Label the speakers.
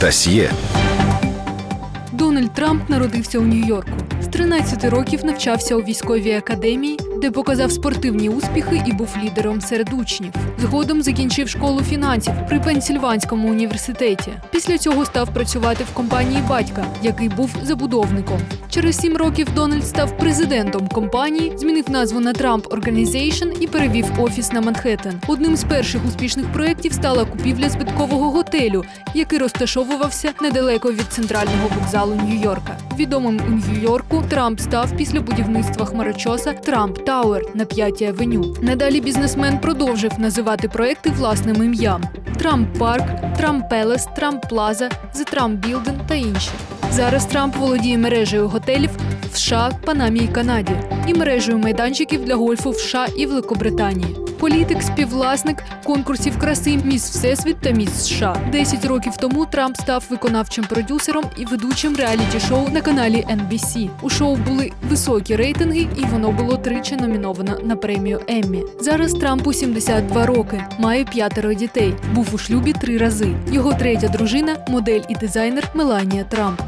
Speaker 1: Дасьє
Speaker 2: Дональд Трамп народився у Нью-Йорку. З 13 років навчався у військовій академії, де показав спортивні успіхи і був лідером серед учнів. Згодом закінчив школу фінансів при Пенсільванському університеті. Після цього став працювати в компанії батька, який був забудовником. Через сім років Дональд став президентом компанії, змінив назву на Trump Organization і перевів офіс на Манхеттен. Одним з перших успішних проєктів стала купівля збиткового готелю, який розташовувався недалеко від центрального вокзалу Нью-Йорка. Відомим у Нью-Йорку Трамп став після будівництва хмарочоса Trump Tower на 5 авеню. Надалі бізнесмен продовжив називати проекти власним ім'ям: Trump Park, Trump Palace, Trump Plaza, The Trump Building та інші. Зараз Трамп володіє мережею готелів США, Панамі і Канаді і мережею майданчиків для гольфу в США і Великобританії. Політик, співвласник конкурсів краси Міс Всесвіт та Міс США. Десять років тому Трамп став виконавчим продюсером і ведучим реаліті-шоу на каналі NBC. У шоу були високі рейтинги, і воно було тричі номіновано на премію Еммі. Зараз Трампу 72 роки, має п'ятеро дітей. Був у шлюбі три рази. Його третя дружина модель і дизайнер Меланія Трамп.